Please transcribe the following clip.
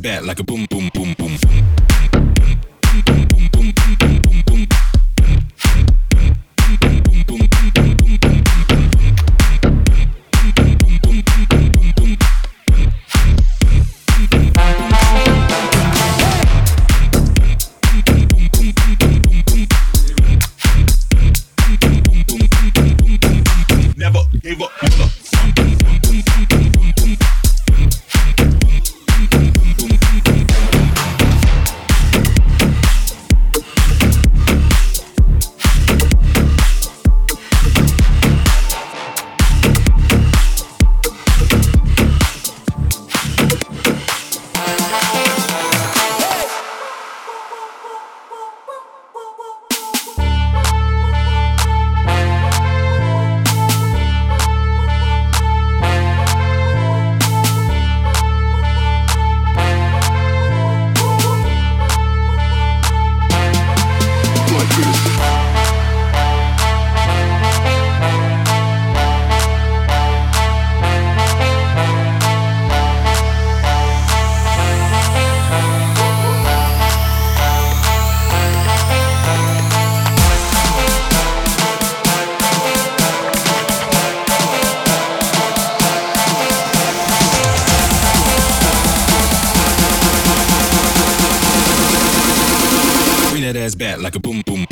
bad like a boom, boom, boom. Like a boom boom.